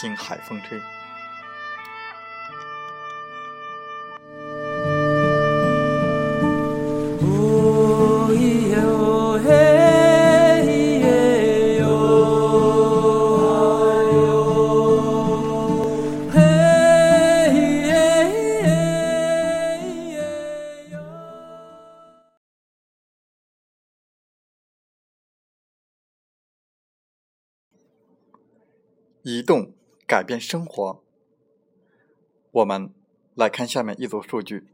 听海风吹。改变生活。我们来看下面一组数据：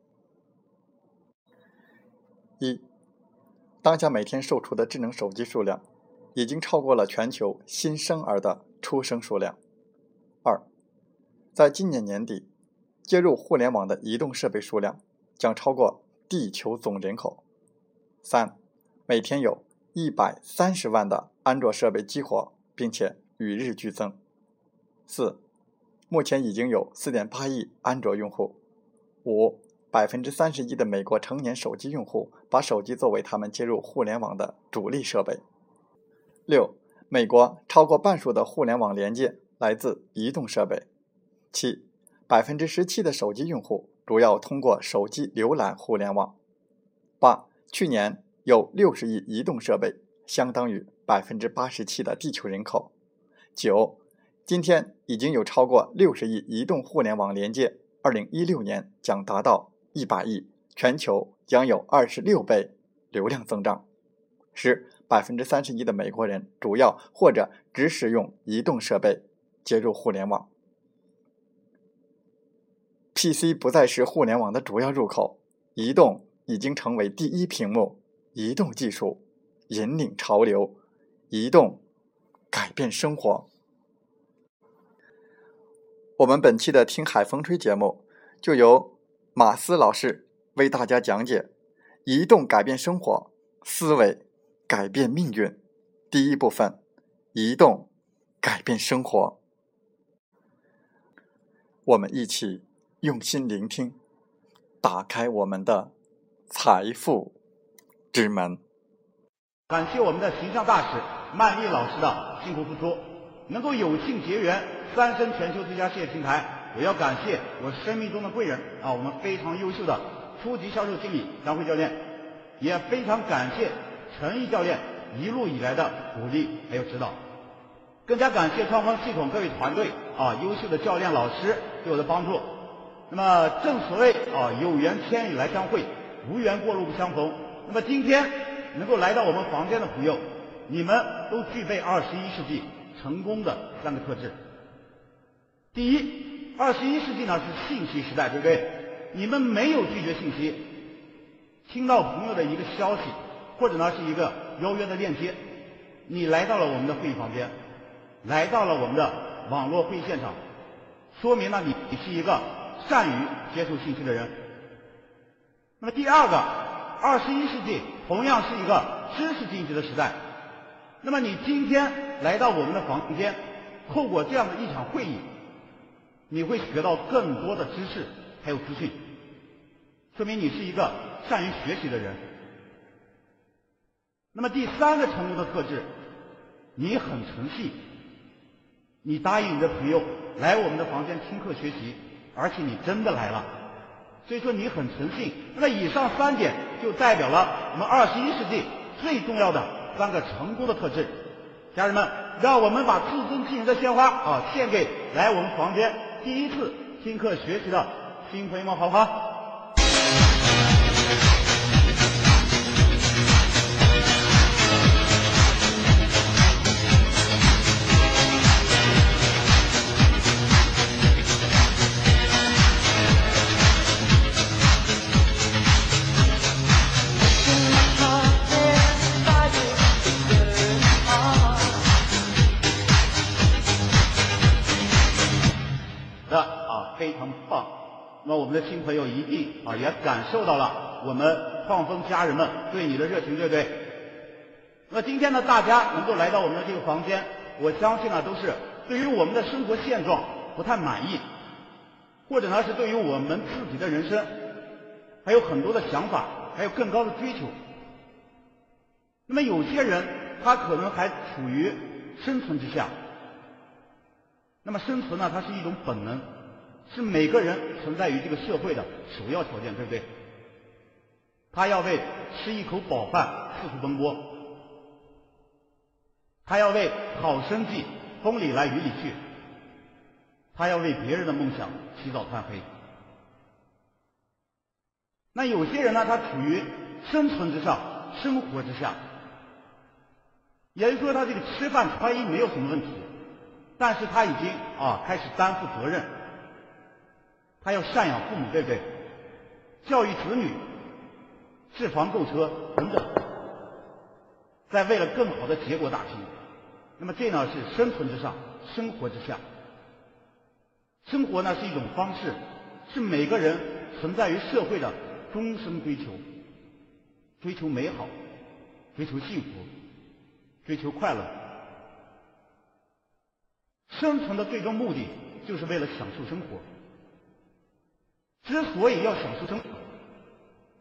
一、当下每天售出的智能手机数量已经超过了全球新生儿的出生数量；二、在今年年底，接入互联网的移动设备数量将超过地球总人口；三、每天有一百三十万的安卓设备激活，并且与日俱增。四，目前已经有四点八亿安卓用户。五，百分之三十一的美国成年手机用户把手机作为他们接入互联网的主力设备。六，美国超过半数的互联网连接来自移动设备。七，百分之十七的手机用户主要通过手机浏览互联网。八，去年有六十亿移动设备，相当于百分之八十七的地球人口。九。今天已经有超过六十亿移动互联网连接，二零一六年将达到一百亿，全球将有二十六倍流量增长。十百分之三十一的美国人主要或者只使用移动设备接入互联网。PC 不再是互联网的主要入口，移动已经成为第一屏幕。移动技术引领潮流，移动改变生活。我们本期的《听海风吹》节目，就由马斯老师为大家讲解“移动改变生活，思维改变命运”。第一部分，移动改变生活。我们一起用心聆听，打开我们的财富之门。感谢我们的形象大使曼丽老师的辛苦付出，能够有幸结缘。三生全球最佳事业平台，我要感谢我生命中的贵人啊，我们非常优秀的初级销售经理张辉教练，也非常感谢陈毅教练一路以来的鼓励还有指导，更加感谢创方系统各位团队啊，优秀的教练老师对我的帮助。那么正所谓啊，有缘千里来相会，无缘过路不相逢。那么今天能够来到我们房间的朋友，你们都具备二十一世纪成功的三个特质。第一，二十一世纪呢是信息时代，对不对？你们没有拒绝信息，听到朋友的一个消息，或者呢是一个邀约的链接，你来到了我们的会议房间，来到了我们的网络会议现场，说明呢你你是一个善于接受信息的人。那么第二个，二十一世纪同样是一个知识经济的时代，那么你今天来到我们的房间，透过这样的一场会议。你会学到更多的知识，还有资讯，说明你是一个善于学习的人。那么第三个成功的特质，你很诚信，你答应你的朋友来我们的房间听课学习，而且你真的来了，所以说你很诚信。那么以上三点就代表了我们二十一世纪最重要的三个成功的特质。家人们，让我们把自尊气人的鲜花啊献给来我们房间第一次听课学习的新朋友们，好不好？们的新朋友一定啊也感受到了我们创丰家人们对你的热情，对不对？那今天呢，大家能够来到我们的这个房间，我相信呢都是对于我们的生活现状不太满意，或者呢是对于我们自己的人生还有很多的想法，还有更高的追求。那么有些人他可能还处于生存之下，那么生存呢，它是一种本能。是每个人存在于这个社会的首要条件，对不对？他要为吃一口饱饭四处奔波，他要为好生计风里来雨里去，他要为别人的梦想起早贪黑。那有些人呢，他处于生存之上，生活之下，也就是说，他这个吃饭穿衣没有什么问题，但是他已经啊开始担负责任。他要赡养父母，对不对？教育子女，置房购车等等，在为了更好的结果打拼。那么这呢是生存之上，生活之下。生活呢是一种方式，是每个人存在于社会的终生追求，追求美好，追求幸福，追求快乐。生存的最终目的就是为了享受生活。之所以要享受生活，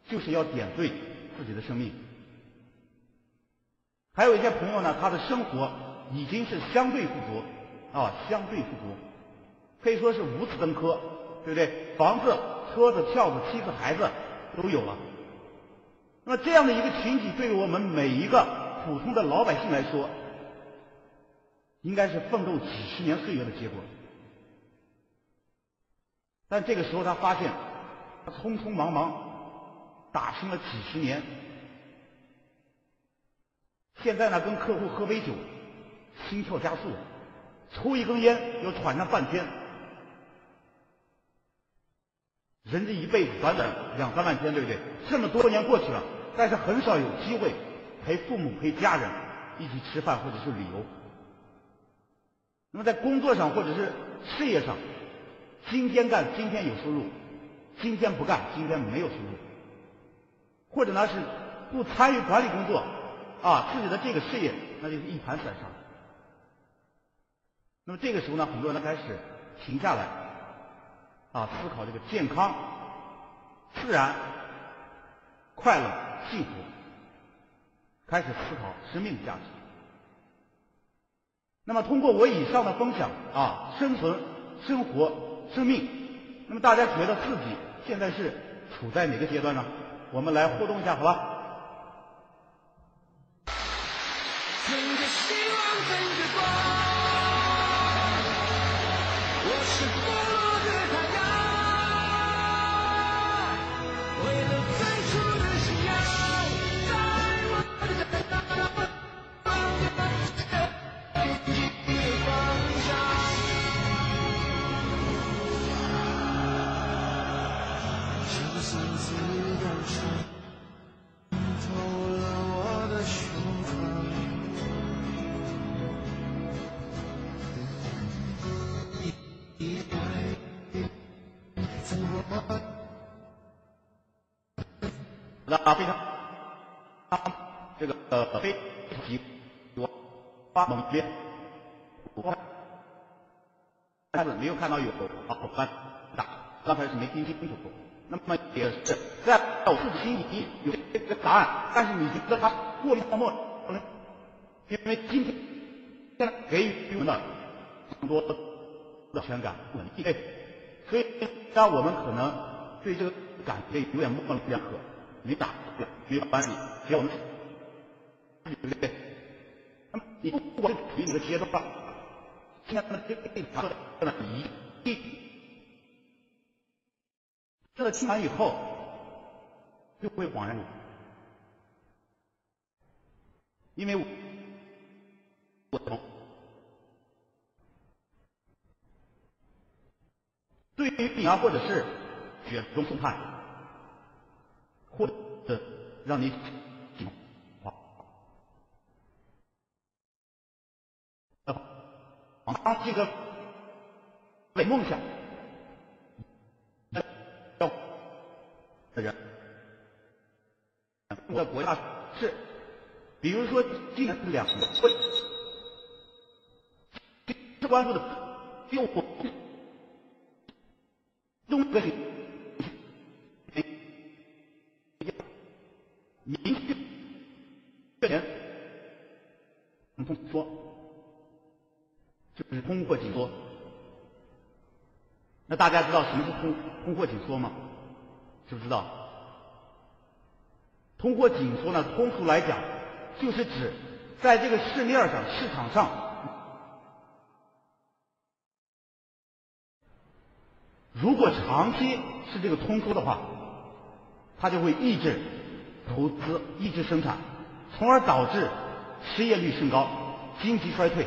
就是要点缀自己的生命。还有一些朋友呢，他的生活已经是相对富足啊，相对富足，可以说是五子登科，对不对？房子、车子、票子、妻子、孩子都有了。那这样的一个群体，对于我们每一个普通的老百姓来说，应该是奋斗几十年岁月的结果。但这个时候，他发现，他匆匆忙忙打拼了几十年，现在呢，跟客户喝杯酒，心跳加速，抽一根烟要喘上半天。人这一辈子短短两三万天，对不对？这么多年过去了，但是很少有机会陪父母、陪家人一起吃饭或者是旅游。那么在工作上或者是事业上。今天干，今天有收入；今天不干，今天没有收入。或者呢是不参与管理工作，啊，自己的这个事业那就是一盘散沙。那么这个时候呢，很多人开始停下来，啊，思考这个健康、自然、快乐、幸福，开始思考生命的价值。那么通过我以上的分享，啊，生存、生活。生命，那么大家觉得自己现在是处在哪个阶段呢？我们来互动一下，好吧？那非常，这个呃非常我发猛烈，我但是没有看到有啊伙伴打，刚才是没听清楚。那么也是在我自己心里有这个答案，但是你觉得它过于荒谬，因为今天现在给予我们的更多的安全感、稳定，所以让我们可能对这个感觉有点模棱两可，你打没有关系，只要我们对不对？那么你不管是处于哪个阶段，现在这个假设呢，一定。这个听完以后，就会恍然，因为我懂。对于你啊，或者是雪中送炭，或者让你好，啊，这个为梦想。人，的国家是，比如说今年是两个会，是关注的六国中大家知道什么是通通货紧缩吗？知不知道？通货紧缩呢？通俗来讲，就是指在这个市面上、市场上，如果长期是这个通缩的话，它就会抑制投资、抑制生产，从而导致失业率升高、经济衰退。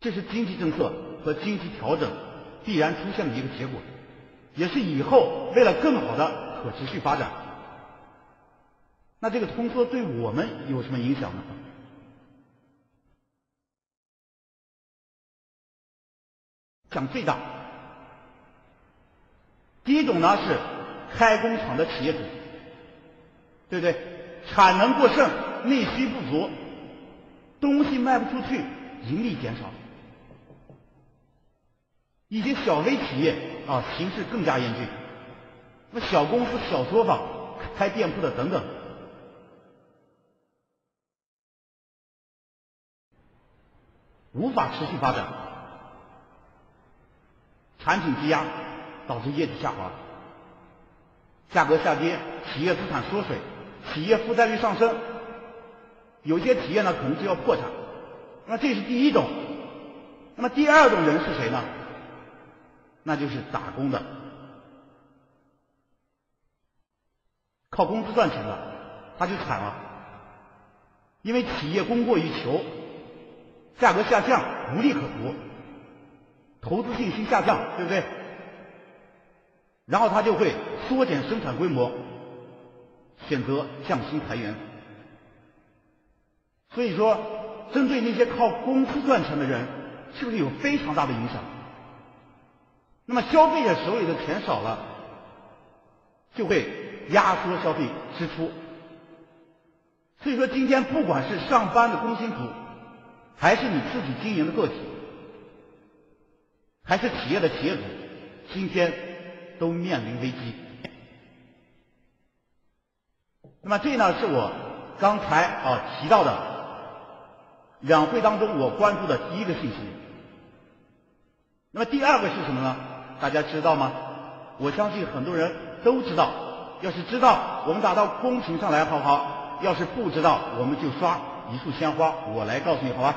这是经济政策和经济调整必然出现的一个结果。也是以后为了更好的可持续发展，那这个通缩对我们有什么影响呢？讲最大。第一种呢是开工厂的企业主，对不对？产能过剩，内需不足，东西卖不出去，盈利减少。一些小微企业啊，形势更加严峻。那小公司、小作坊、开店铺的等等，无法持续发展，产品积压，导致业绩下滑，价格下跌，企业资产缩水，企业负债率上升，有些企业呢可能就要破产。那这是第一种。那么第二种人是谁呢？那就是打工的，靠工资赚钱的，他就惨了，因为企业供过于求，价格下降，无利可图，投资信心下降，对不对？然后他就会缩减生产规模，选择降薪裁员。所以说，针对那些靠工资赚钱的人，是不是有非常大的影响？那么消费者手里的钱少了，就会压缩消费支出。所以说，今天不管是上班的工薪族，还是你自己经营的个体，还是企业的企业主，今天都面临危机。那么这呢，是我刚才啊提到的两会当中我关注的第一个信息。那么第二个是什么呢？大家知道吗？我相信很多人都知道。要是知道，我们打到公屏上来，好不好？要是不知道，我们就刷一束鲜花，我来告诉你，好吧？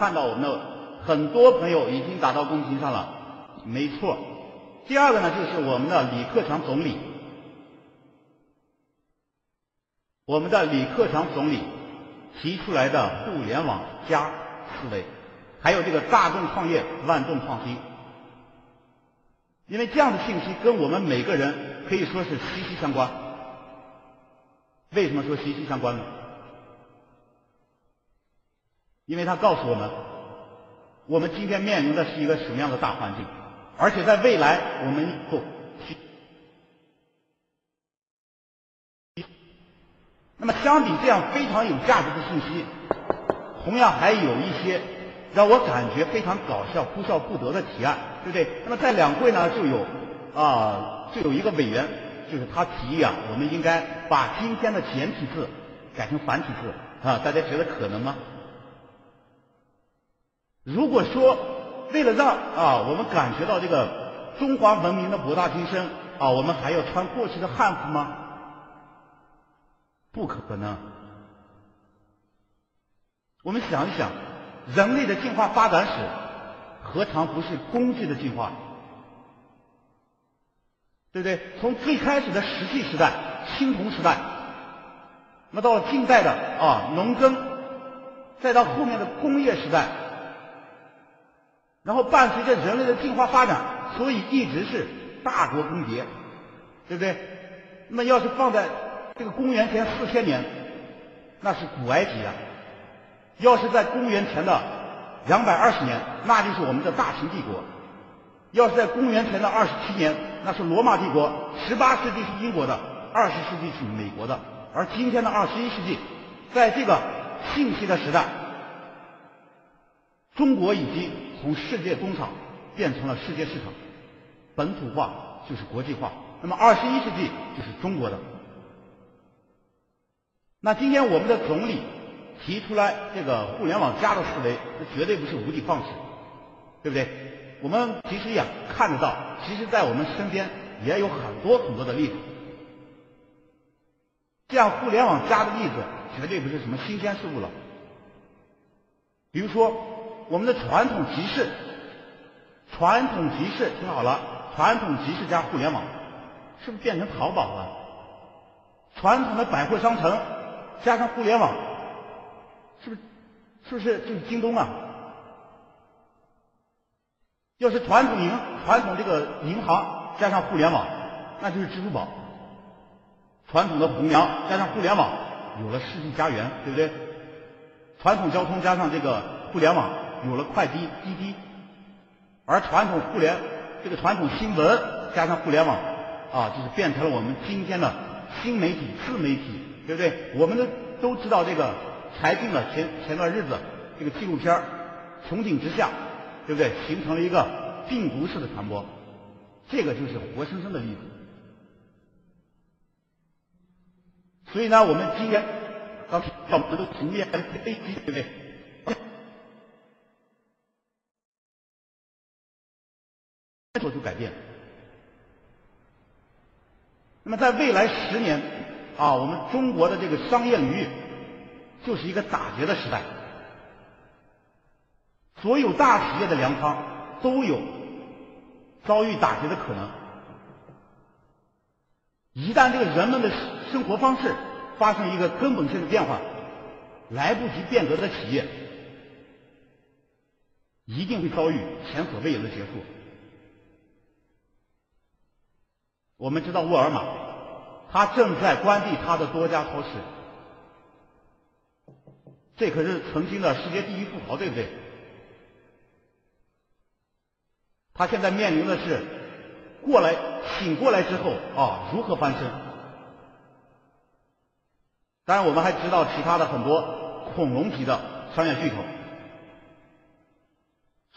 看到我们的很多朋友已经打到公屏上了，没错。第二个呢，就是我们的李克强总理，我们的李克强总理提出来的互联网加思维，还有这个大众创业万众创新。因为这样的信息跟我们每个人可以说是息息相关。为什么说息息相关呢？因为它告诉我们，我们今天面临的是一个什么样的大环境，而且在未来我们不。那么，相比这样非常有价值的信息，同样还有一些让我感觉非常搞笑、哭笑不得的提案，对不对？那么在两会呢，就有啊，就有一个委员，就是他提议啊，我们应该把今天的简体字改成繁体字啊，大家觉得可能吗？如果说为了让啊我们感觉到这个中华文明的博大精深啊，我们还要穿过去的汉服吗？不可能。我们想一想，人类的进化发展史，何尝不是工具的进化？对不对？从最开始的石器时代、青铜时代，那到了近代的啊农耕，再到后面的工业时代，然后伴随着人类的进化发展，所以一直是大国更迭，对不对？那么要是放在这个公元前四千年，那是古埃及啊；要是在公元前的两百二十年，那就是我们的大秦帝国；要是在公元前的二十七年，那是罗马帝国；十八世纪是英国的，二十世纪是美国的，而今天的二十一世纪，在这个信息的时代，中国已经从世界工厂变成了世界市场，本土化就是国际化。那么二十一世纪就是中国的。那今天我们的总理提出来这个“互联网加”的思维，这绝对不是无的放矢，对不对？我们其实也看得到，其实在我们身边也有很多很多的例子。这样“互联网加”的例子绝对不是什么新鲜事物了。比如说，我们的传统集市，传统集市听好了，传统集市加互联网，是不是变成淘宝了？传统的百货商城。加上互联网，是不是是不是就是京东啊？要是传统银传统这个银行加上互联网，那就是支付宝。传统的红娘加上互联网，有了世纪佳缘，对不对？传统交通加上这个互联网，有了快滴滴滴。而传统互联这个传统新闻加上互联网，啊，就是变成了我们今天的新媒体、自媒体。对不对？我们都都知道这个柴静的前前段日子这个纪录片《穹顶之下》，对不对？形成了一个病毒式的传播，这个就是活生生的例子。所以呢，我们今天刚我们都逐渐飞机，对不对？改变。那么在未来十年。啊，我们中国的这个商业领域就是一个打劫的时代，所有大企业的粮仓都有遭遇打劫的可能。一旦这个人们的生活方式发生一个根本性的变化，来不及变革的企业一定会遭遇前所未有的结束。我们知道沃尔玛。他正在关闭他的多家超市，这可是曾经的世界第一富豪，对不对？他现在面临的是过来醒过来之后啊，如何翻身？当然，我们还知道其他的很多恐龙级的商业巨头。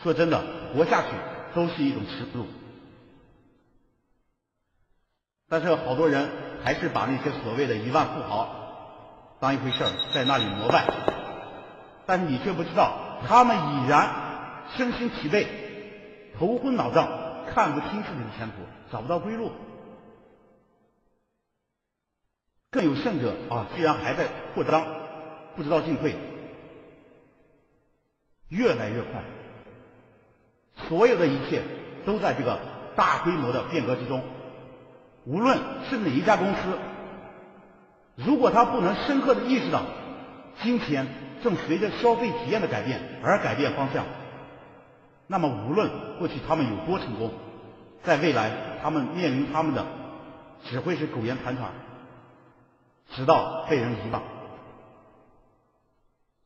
说真的，活下去都是一种耻辱。但是好多人。还是把那些所谓的亿万富豪当一回事儿，在那里膜拜。但是你却不知道，他们已然身心疲惫、头昏脑胀、看不清自己的前途，找不到归路。更有甚者啊，居然还在扩张，不知道进退，越来越快。所有的一切都在这个大规模的变革之中。无论是哪一家公司，如果他不能深刻的意识到今天正随着消费体验的改变而改变方向。那么，无论过去他们有多成功，在未来他们面临他们的只会是苟延残喘，直到被人遗忘。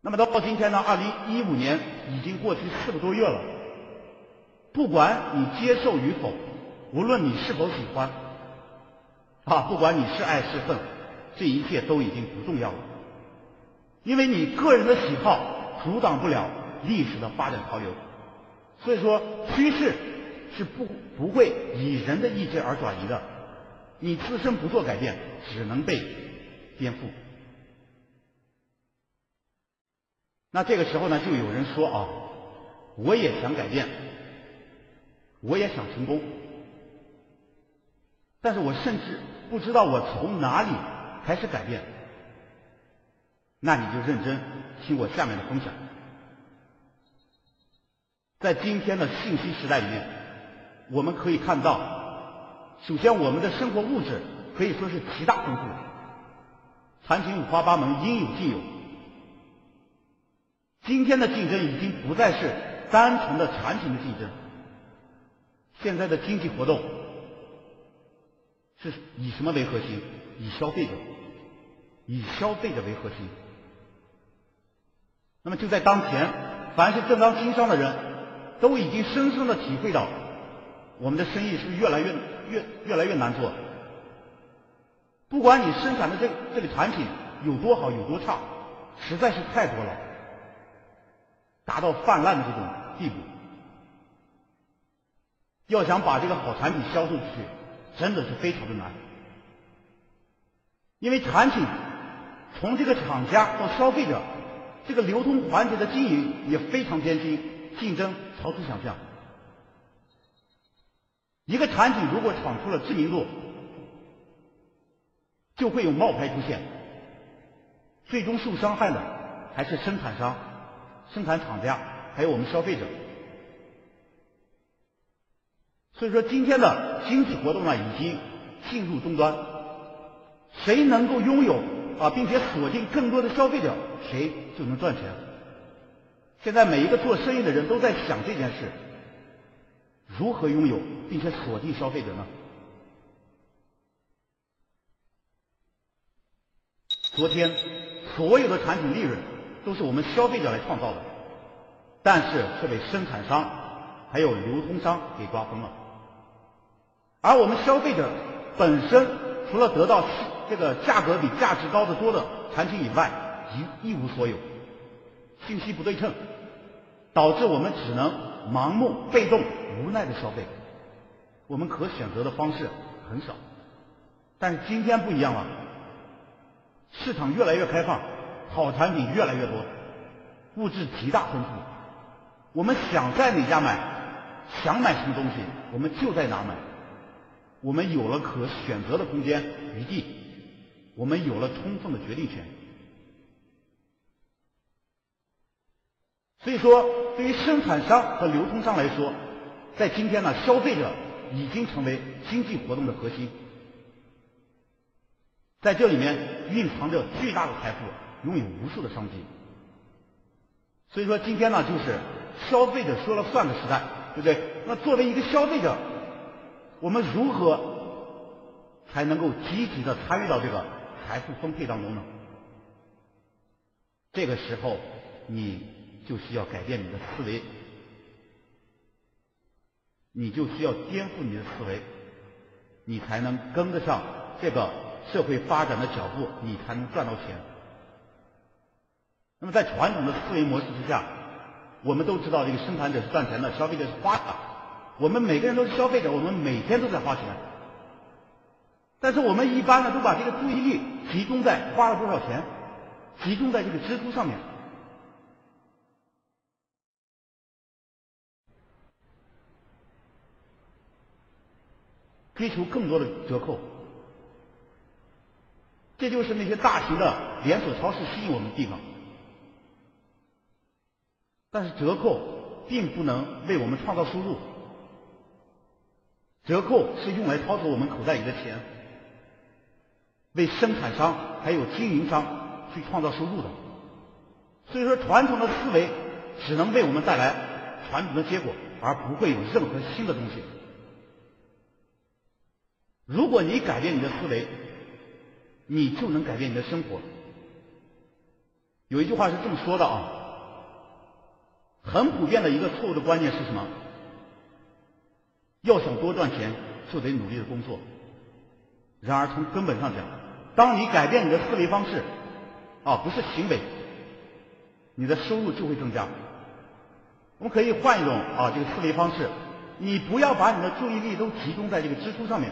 那么到到今天呢？二零一五年已经过去四个多月了。不管你接受与否，无论你是否喜欢，啊，不管你是爱是恨，这一切都已经不重要了。因为你个人的喜好阻挡不了历史的发展潮流。所以说，趋势是不不会以人的意志而转移的。你自身不做改变，只能被颠覆。那这个时候呢，就有人说啊，我也想改变，我也想成功，但是我甚至不知道我从哪里开始改变。那你就认真听我下面的分享。在今天的信息时代里面，我们可以看到，首先我们的生活物质可以说是极大丰富，产品五花八门，应有尽有。今天的竞争已经不再是单纯的产品的竞争，现在的经济活动是以什么为核心？以消费者，以消费者为核心。那么就在当前，凡是正当经商的人，都已经深深的体会到，我们的生意是越来越越越来越难做。不管你生产的这这个产品有多好有多差，实在是太多了。达到泛滥的这种地步，要想把这个好产品销售出去，真的是非常的难。因为产品从这个厂家到消费者，这个流通环节的经营也非常艰辛，竞争超出想象。一个产品如果闯出了知名度，就会有冒牌出现，最终受伤害的还是生产商。生产厂家还有我们消费者，所以说今天的经济活动呢已经进入终端，谁能够拥有啊，并且锁定更多的消费者，谁就能赚钱。现在每一个做生意的人都在想这件事：如何拥有并且锁定消费者呢？昨天所有的产品利润。都是我们消费者来创造的，但是却被生产商还有流通商给瓜分了。而我们消费者本身除了得到这个价格比价值高的多的产品以外，一一无所有，信息不对称，导致我们只能盲目、被动、无奈的消费。我们可选择的方式很少，但是今天不一样了，市场越来越开放。好产品越来越多，物质极大丰富。我们想在哪家买，想买什么东西，我们就在哪买。我们有了可选择的空间余地，我们有了充分的决定权。所以说，对于生产商和流通商来说，在今天呢，消费者已经成为经济活动的核心，在这里面蕴藏着巨大的财富。拥有无数的商机，所以说今天呢，就是消费者说了算的时代，对不对？那作为一个消费者，我们如何才能够积极的参与到这个财富分配当中呢？这个时候，你就需要改变你的思维，你就需要颠覆你的思维，你才能跟得上这个社会发展的脚步，你才能赚到钱。那么在传统的思维模式之下，我们都知道这个生产者是赚钱的，消费者是花的。我们每个人都是消费者，我们每天都在花钱。但是我们一般呢，都把这个注意力集中在花了多少钱，集中在这个支出上面，追求更多的折扣。这就是那些大型的连锁超市吸引我们的地方。但是折扣并不能为我们创造收入，折扣是用来掏走我们口袋里的钱，为生产商还有经营商去创造收入的。所以说，传统的思维只能为我们带来传统的结果，而不会有任何新的东西。如果你改变你的思维，你就能改变你的生活。有一句话是这么说的啊，很普遍的一个错误的观念是什么？要想多赚钱，就得努力的工作。然而从根本上讲，当你改变你的思维方式，啊，不是行为，你的收入就会增加。我们可以换一种啊这个思维方式，你不要把你的注意力都集中在这个支出上面。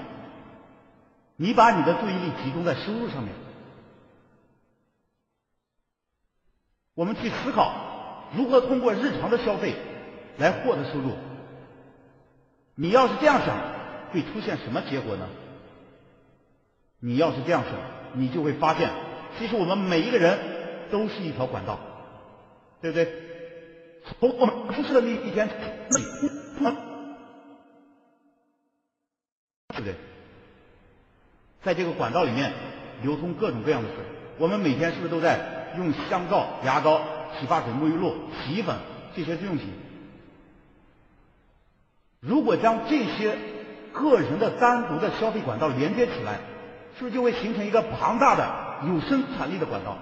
你把你的注意力集中在收入上面，我们去思考如何通过日常的消费来获得收入。你要是这样想，会出现什么结果呢？你要是这样想，你就会发现，其实我们每一个人都是一条管道，对不对？从我们出生的那一天，对不对？在这个管道里面流通各种各样的水，我们每天是不是都在用香皂、牙膏、洗发水、沐浴露、洗衣粉这些日用品？如果将这些个人的单独的消费管道连接起来，是不是就会形成一个庞大的有生产力的管道？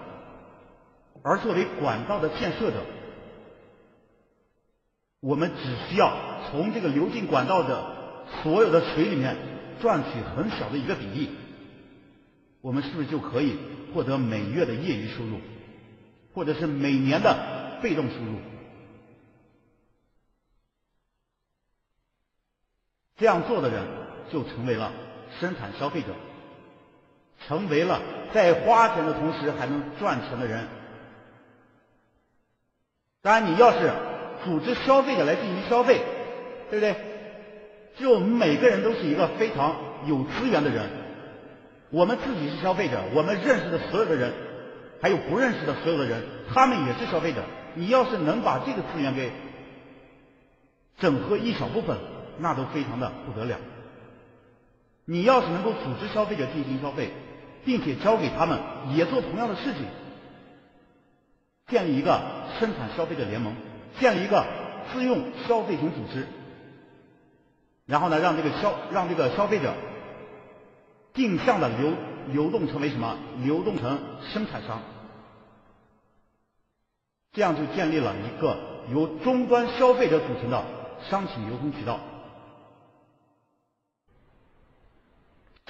而作为管道的建设者，我们只需要从这个流进管道的所有的水里面赚取很小的一个比例。我们是不是就可以获得每月的业余收入，或者是每年的被动收入？这样做的人就成为了生产消费者，成为了在花钱的同时还能赚钱的人。当然，你要是组织消费者来进行消费，对不对？就我们每个人都是一个非常有资源的人。我们自己是消费者，我们认识的所有的人，还有不认识的所有的人，他们也是消费者。你要是能把这个资源给整合一小部分，那都非常的不得了。你要是能够组织消费者进行消费，并且交给他们也做同样的事情，建立一个生产消费者联盟，建立一个自用消费型组织，然后呢，让这个消让这个消费者。定向的流流动成为什么？流动成生产商，这样就建立了一个由终端消费者组成的商品流通渠道。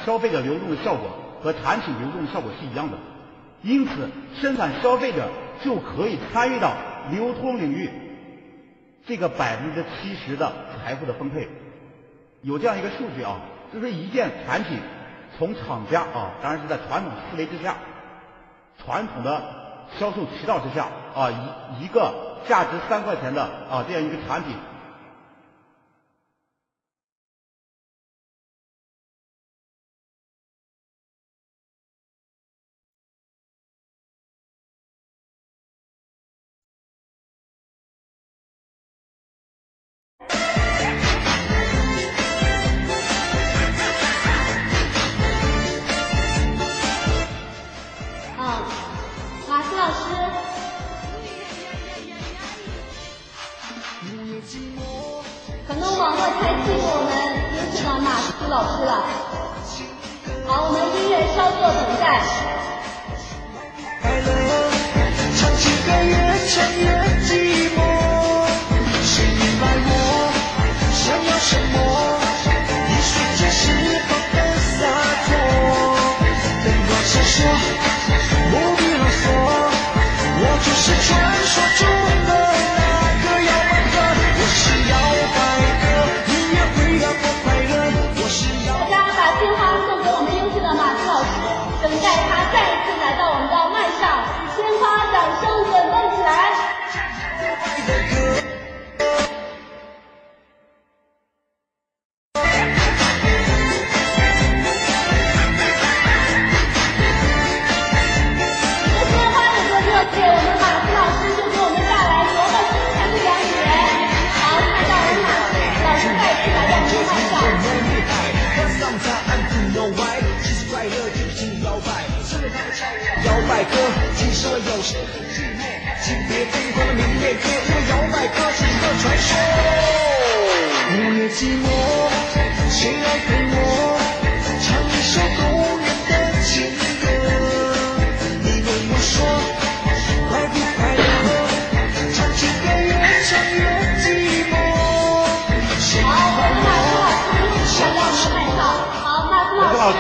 消费者流动的效果和产品流动的效果是一样的，因此生产消费者就可以参与到流通领域这个百分之七十的财富的分配。有这样一个数据啊，就是一件产品。从厂家啊，当然是在传统思维之下，传统的销售渠道之下啊，一一个价值三块钱的啊这样一个产品。老师，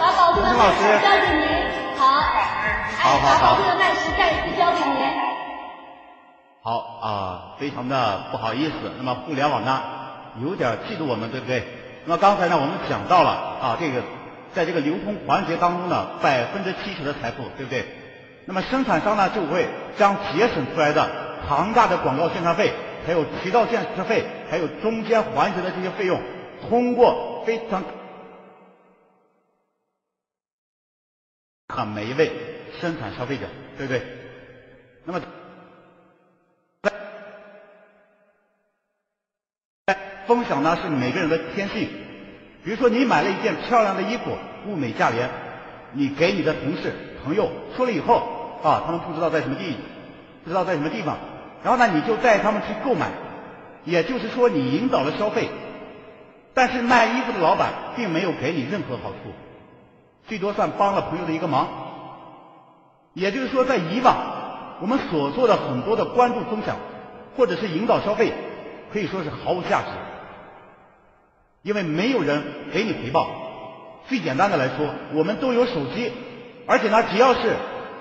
把宝贵的麦斯交给您。好，哎，好好好把宝贵的麦斯再一次交给您。好啊，非常的不好意思。那么互联网呢，有点嫉妒我们，对不对？那么刚才呢，我们讲到了啊，这个在这个流通环节当中呢，百分之七十的财富，对不对？那么生产商呢，就会将节省出来的庞大的广告宣传费，还有渠道建设费，还有中间环节的这些费用，通过非常看每一位生产消费者，对不对？那么。分享呢是每个人的天性。比如说，你买了一件漂亮的衣服，物美价廉，你给你的同事、朋友说了以后，啊，他们不知道在什么地，不知道在什么地方，然后呢，你就带他们去购买，也就是说，你引导了消费，但是卖衣服的老板并没有给你任何好处，最多算帮了朋友的一个忙。也就是说，在以往我们所做的很多的关注分享，或者是引导消费，可以说是毫无价值。因为没有人给你回报。最简单的来说，我们都有手机，而且呢，只要是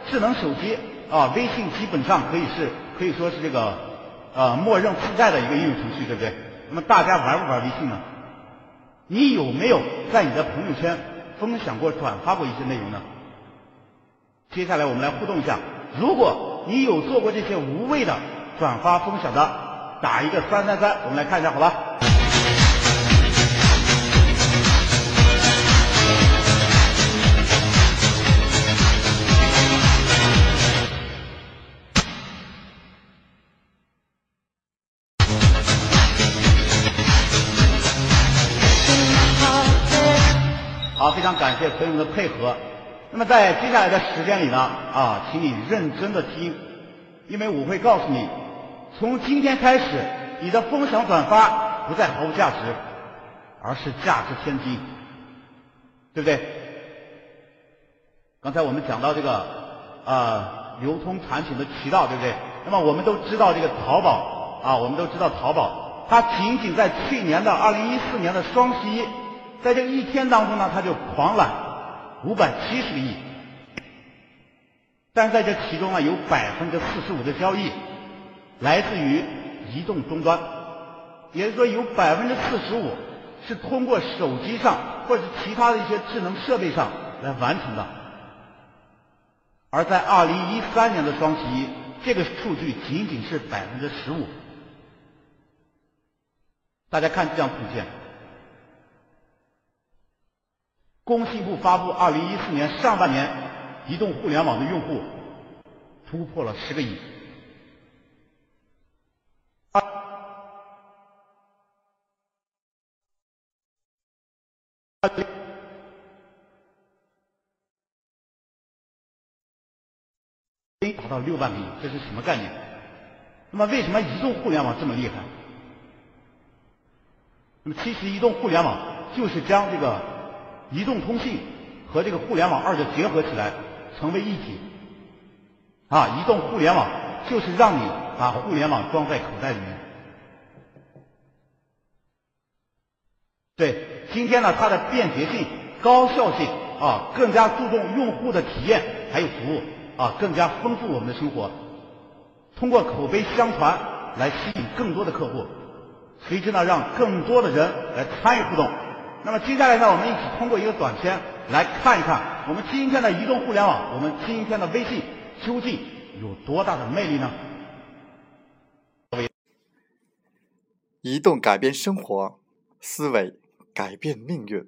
智能手机啊，微信基本上可以是可以说是这个呃默认覆盖的一个应用程序，对不对？那么大家玩不玩微信呢？你有没有在你的朋友圈分享过、转发过一些内容呢？接下来我们来互动一下，如果你有做过这些无谓的转发分享的，打一个三三三，我们来看一下，好吧？非常感谢朋友们的配合。那么在接下来的时间里呢，啊，请你认真的听，因为我会告诉你，从今天开始，你的分享转发不再毫无价值，而是价值千金，对不对？刚才我们讲到这个呃流通产品的渠道，对不对？那么我们都知道这个淘宝啊，我们都知道淘宝，它仅仅在去年的二零一四年的双十一。在这一天当中呢，他就狂揽五百七十个亿，但在这其中呢，有百分之四十五的交易来自于移动终端，也就是说有百分之四十五是通过手机上或者其他的一些智能设备上来完成的，而在二零一三年的双十一，这个数据仅仅是百分之十五。大家看这张图片。工信部发布，二零一四年上半年移动互联网的用户突破了十个亿。达到六万个亿，这是什么概念？那么为什么移动互联网这么厉害？那么其实移动互联网就是将这个移动通信和这个互联网二者结合起来，成为一体。啊，移动互联网就是让你把互联网装在口袋里面。对，今天呢，它的便捷性、高效性啊，更加注重用户的体验还有服务啊，更加丰富我们的生活。通过口碑相传来吸引更多的客户，随之呢，让更多的人来参与互动。那么接下来呢，我们一起通过一个短片来看一看我们今天的移动互联网，我们今天的微信究竟有多大的魅力呢？移动改变生活，思维改变命运。